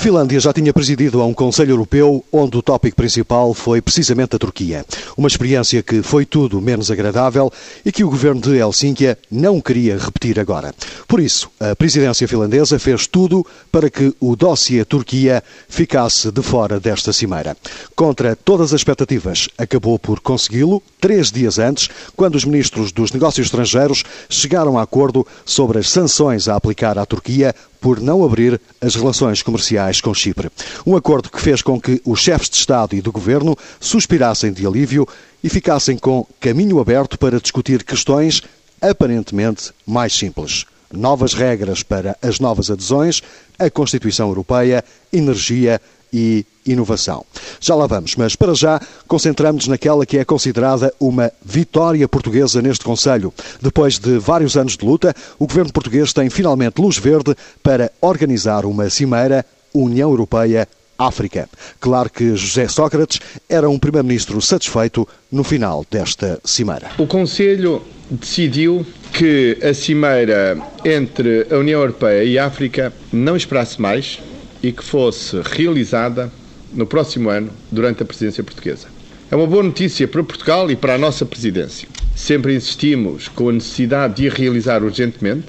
A Finlândia já tinha presidido a um Conselho Europeu onde o tópico principal foi precisamente a Turquia. Uma experiência que foi tudo menos agradável e que o governo de Helsínquia não queria repetir agora. Por isso, a presidência finlandesa fez tudo para que o dossiê Turquia ficasse de fora desta cimeira. Contra todas as expectativas, acabou por consegui-lo três dias antes, quando os ministros dos negócios estrangeiros chegaram a acordo sobre as sanções a aplicar à Turquia por não abrir as relações comerciais com Chipre. Um acordo que fez com que os chefes de Estado e do Governo suspirassem de alívio e ficassem com caminho aberto para discutir questões aparentemente mais simples. Novas regras para as novas adesões, a Constituição Europeia, energia e inovação. Já lá vamos, mas para já concentramos-nos naquela que é considerada uma vitória portuguesa neste Conselho. Depois de vários anos de luta, o governo português tem finalmente luz verde para organizar uma cimeira União Europeia África. Claro que José Sócrates era um primeiro-ministro satisfeito no final desta cimeira. O Conselho decidiu que a cimeira entre a União Europeia e a África não esperasse mais e que fosse realizada no próximo ano, durante a presidência portuguesa. É uma boa notícia para Portugal e para a nossa presidência. Sempre insistimos com a necessidade de a realizar urgentemente.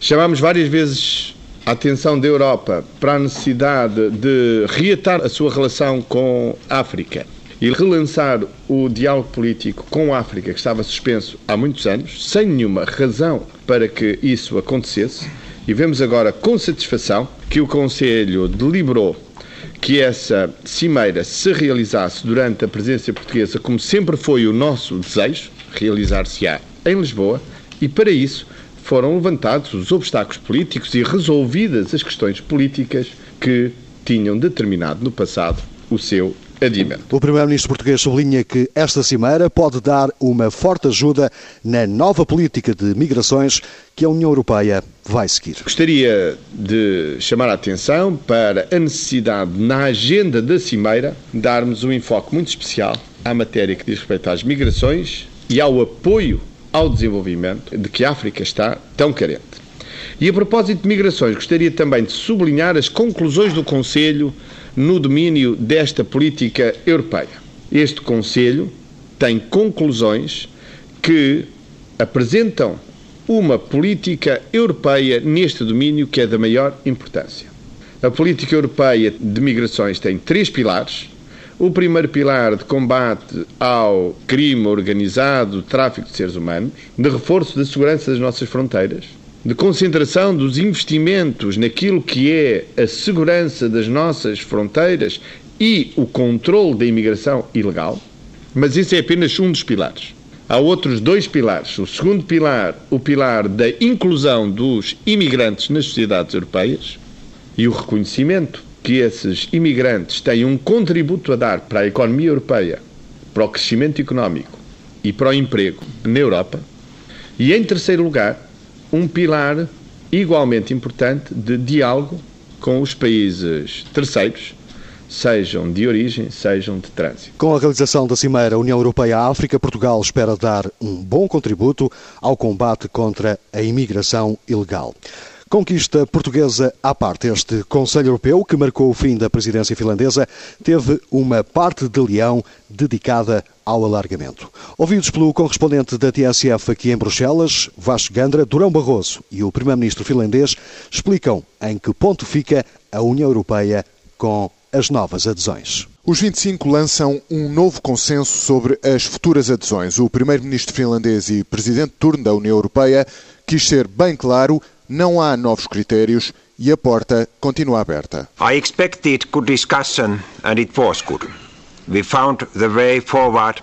Chamamos várias vezes a atenção da Europa para a necessidade de reatar a sua relação com a África e relançar o diálogo político com a África, que estava suspenso há muitos anos, sem nenhuma razão para que isso acontecesse. E vemos agora com satisfação que o Conselho deliberou que essa cimeira se realizasse durante a presença portuguesa, como sempre foi o nosso desejo, realizar-se-á em Lisboa, e para isso foram levantados os obstáculos políticos e resolvidas as questões políticas que tinham determinado no passado o seu o primeiro-ministro português sublinha que esta cimeira pode dar uma forte ajuda na nova política de migrações que a União Europeia vai seguir. Gostaria de chamar a atenção para a necessidade, na agenda da cimeira, darmos um enfoque muito especial à matéria que diz respeito às migrações e ao apoio ao desenvolvimento de que a África está tão carente. E a propósito de migrações, gostaria também de sublinhar as conclusões do Conselho no domínio desta política europeia. Este Conselho tem conclusões que apresentam uma política europeia neste domínio que é da maior importância. A política europeia de migrações tem três pilares. O primeiro pilar de combate ao crime organizado, tráfico de seres humanos, de reforço da segurança das nossas fronteiras, de concentração dos investimentos naquilo que é a segurança das nossas fronteiras e o controle da imigração ilegal, mas isso é apenas um dos pilares. Há outros dois pilares. O segundo pilar, o pilar da inclusão dos imigrantes nas sociedades europeias e o reconhecimento que esses imigrantes têm um contributo a dar para a economia europeia, para o crescimento económico e para o emprego na Europa. E em terceiro lugar, um pilar igualmente importante de diálogo com os países terceiros, sejam de origem, sejam de trânsito. Com a realização da Cimeira União Europeia-África, Portugal espera dar um bom contributo ao combate contra a imigração ilegal. Conquista portuguesa à parte, este Conselho Europeu, que marcou o fim da presidência finlandesa, teve uma parte de leão dedicada ao alargamento. Ouvidos pelo correspondente da TSF aqui em Bruxelas, Vasco Gandra, Durão Barroso e o primeiro-ministro finlandês explicam em que ponto fica a União Europeia com as novas adesões. Os 25 lançam um novo consenso sobre as futuras adesões. O primeiro-ministro finlandês e presidente de turno da União Europeia quis ser bem claro não há novos critérios e a porta continua aberta. I expected good discussion and it was good. We found the way forward.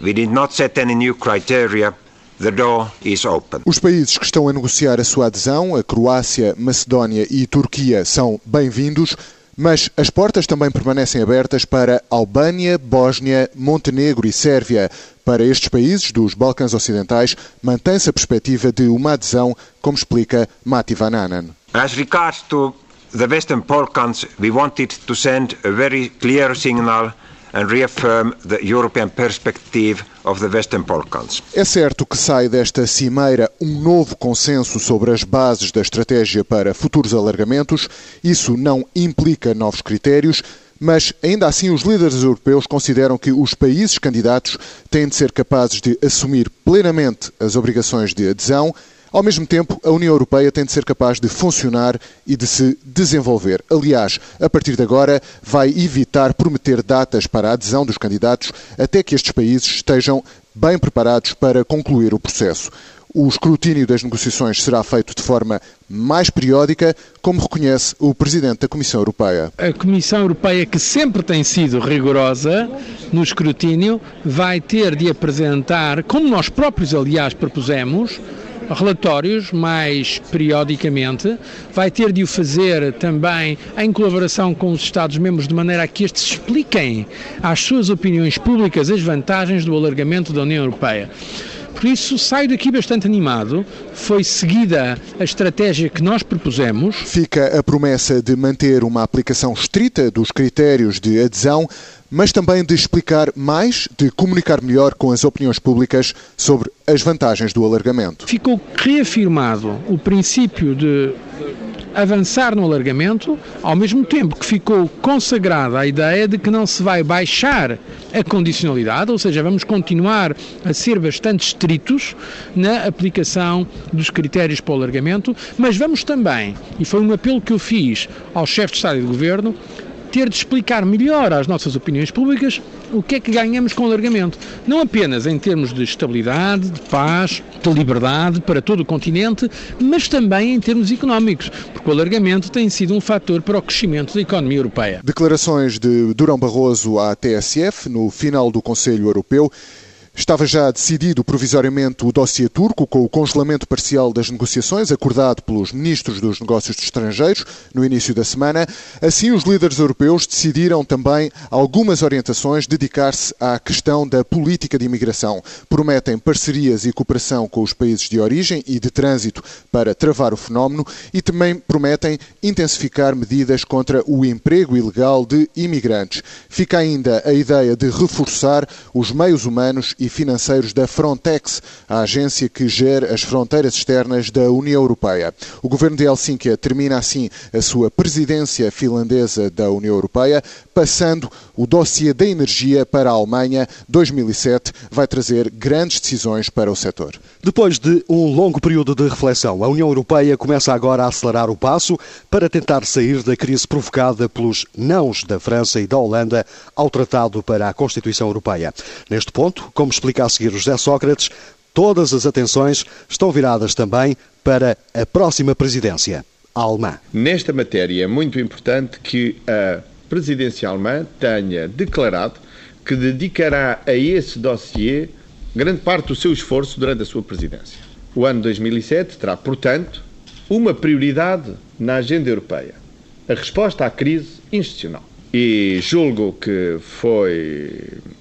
We did not set any new criteria. The door is open. Os países que estão a negociar a sua adesão, a Croácia, Macedónia e Turquia, são bem-vindos, mas as portas também permanecem abertas para Albânia, Bósnia, Montenegro e Sérvia. Para estes países dos Balcãs Ocidentais, mantém-se a perspectiva de uma adesão, como explica Mati Vananen. As regards to the Western Balkans, we wanted to send a very clear signal and reaffirm the European perspective of the Western Balkans. É certo que sai desta cimeira um novo consenso sobre as bases da estratégia para futuros alargamentos. Isso não implica novos critérios, mas ainda assim os líderes europeus consideram que os países candidatos têm de ser capazes de assumir plenamente as obrigações de adesão ao mesmo tempo, a União Europeia tem de ser capaz de funcionar e de se desenvolver. Aliás, a partir de agora, vai evitar prometer datas para a adesão dos candidatos até que estes países estejam bem preparados para concluir o processo. O escrutínio das negociações será feito de forma mais periódica, como reconhece o Presidente da Comissão Europeia. A Comissão Europeia, que sempre tem sido rigorosa no escrutínio, vai ter de apresentar, como nós próprios, aliás, propusemos, relatórios mais periodicamente, vai ter de o fazer também em colaboração com os Estados-membros, de maneira a que estes expliquem às suas opiniões públicas as vantagens do alargamento da União Europeia. Por isso, saio daqui bastante animado. Foi seguida a estratégia que nós propusemos. Fica a promessa de manter uma aplicação estrita dos critérios de adesão, mas também de explicar mais, de comunicar melhor com as opiniões públicas sobre as vantagens do alargamento. Ficou reafirmado o princípio de avançar no alargamento, ao mesmo tempo que ficou consagrada a ideia de que não se vai baixar a condicionalidade, ou seja, vamos continuar a ser bastante estritos na aplicação dos critérios para o alargamento, mas vamos também, e foi um apelo que eu fiz ao chefe de Estado e de Governo, ter de explicar melhor às nossas opiniões públicas o que é que ganhamos com o alargamento. Não apenas em termos de estabilidade, de paz, de liberdade para todo o continente, mas também em termos económicos, porque o alargamento tem sido um fator para o crescimento da economia europeia. Declarações de Durão Barroso à TSF no final do Conselho Europeu Estava já decidido provisoriamente o dossiê turco, com o congelamento parcial das negociações, acordado pelos ministros dos Negócios Estrangeiros no início da semana. Assim, os líderes europeus decidiram também algumas orientações dedicar-se à questão da política de imigração. Prometem parcerias e cooperação com os países de origem e de trânsito para travar o fenómeno e também prometem intensificar medidas contra o emprego ilegal de imigrantes. Fica ainda a ideia de reforçar os meios humanos financeiros da Frontex, a agência que gera as fronteiras externas da União Europeia. O governo de Helsínquia termina assim a sua presidência finlandesa da União Europeia, passando o dossiê da energia para a Alemanha. 2007 vai trazer grandes decisões para o setor. Depois de um longo período de reflexão, a União Europeia começa agora a acelerar o passo para tentar sair da crise provocada pelos nãos da França e da Holanda ao Tratado para a Constituição Europeia. Neste ponto, como explica a seguir o José Sócrates, todas as atenções estão viradas também para a próxima presidência, a alemã. Nesta matéria é muito importante que a presidência alemã tenha declarado que dedicará a esse dossiê grande parte do seu esforço durante a sua presidência. O ano 2007 terá, portanto, uma prioridade na agenda europeia: a resposta à crise institucional. E julgo que foi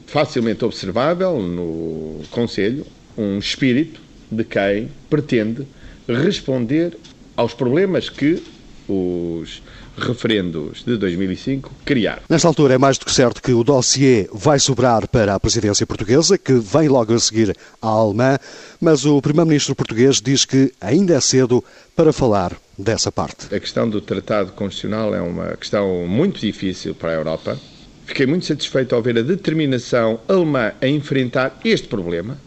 facilmente observável no Conselho um espírito de quem pretende responder aos problemas que os referendos de 2005 criaram. Nesta altura é mais do que certo que o dossiê vai sobrar para a presidência portuguesa, que vem logo a seguir à alemã, mas o primeiro-ministro português diz que ainda é cedo para falar dessa parte. A questão do Tratado Constitucional é uma questão muito difícil para a Europa. Fiquei muito satisfeito ao ver a determinação alemã a enfrentar este problema,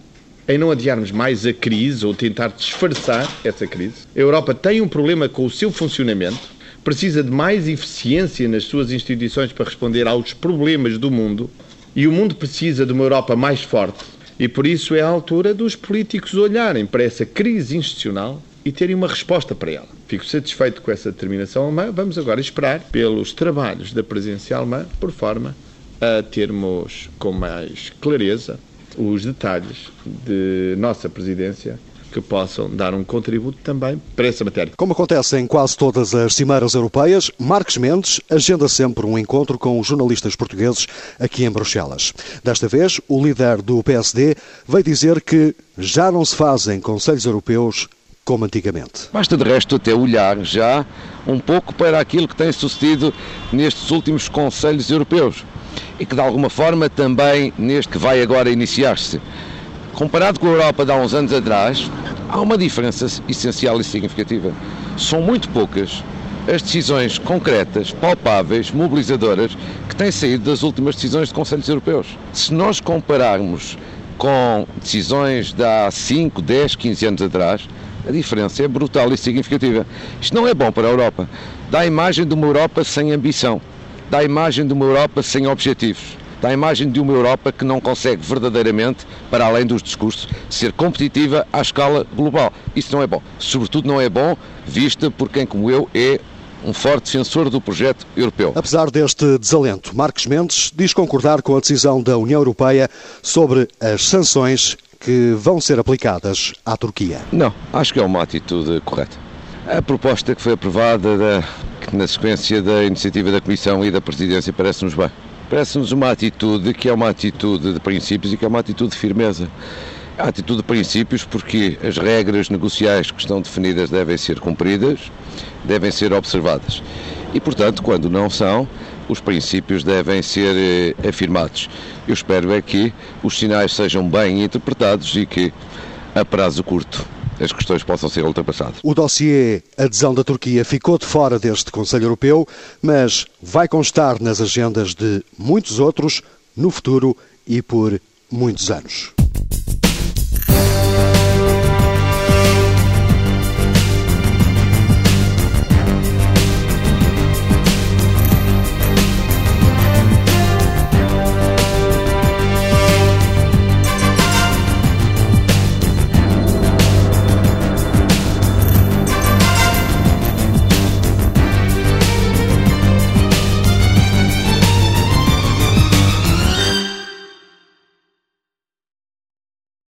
em não adiarmos mais a crise ou tentar disfarçar essa crise. A Europa tem um problema com o seu funcionamento precisa de mais eficiência nas suas instituições para responder aos problemas do mundo e o mundo precisa de uma Europa mais forte. E por isso é a altura dos políticos olharem para essa crise institucional e terem uma resposta para ela. Fico satisfeito com essa determinação alemã. Vamos agora esperar pelos trabalhos da presença alemã, por forma a termos com mais clareza os detalhes de nossa presidência que possam dar um contributo também para essa matéria. Como acontece em quase todas as cimeiras europeias, Marcos Mendes agenda sempre um encontro com os jornalistas portugueses aqui em Bruxelas. Desta vez, o líder do PSD veio dizer que já não se fazem conselhos europeus como antigamente. Basta de resto até olhar já um pouco para aquilo que tem sucedido nestes últimos Conselhos Europeus e que de alguma forma também neste que vai agora iniciar-se. Comparado com a Europa de há uns anos atrás, há uma diferença essencial e significativa. São muito poucas as decisões concretas, palpáveis, mobilizadoras que têm saído das últimas decisões de Conselhos Europeus. Se nós compararmos com decisões de há 5, 10, 15 anos atrás, a diferença é brutal e significativa. Isto não é bom para a Europa. Dá a imagem de uma Europa sem ambição, dá a imagem de uma Europa sem objetivos, dá a imagem de uma Europa que não consegue verdadeiramente, para além dos discursos, ser competitiva à escala global. Isso não é bom. Sobretudo não é bom vista por quem, como eu, é um forte defensor do projeto europeu. Apesar deste desalento, Marcos Mendes diz concordar com a decisão da União Europeia sobre as sanções que vão ser aplicadas à Turquia. Não, acho que é uma atitude correta. A proposta que foi aprovada da, na sequência da iniciativa da Comissão e da Presidência parece-nos bem. Parece-nos uma atitude que é uma atitude de princípios e que é uma atitude de firmeza. A atitude de princípios porque as regras negociais que estão definidas devem ser cumpridas, devem ser observadas. E, portanto, quando não são, os princípios devem ser eh, afirmados. Eu espero é que os sinais sejam bem interpretados e que, a prazo curto, as questões possam ser ultrapassadas. O dossiê Adesão da Turquia ficou de fora deste Conselho Europeu, mas vai constar nas agendas de muitos outros no futuro e por muitos anos.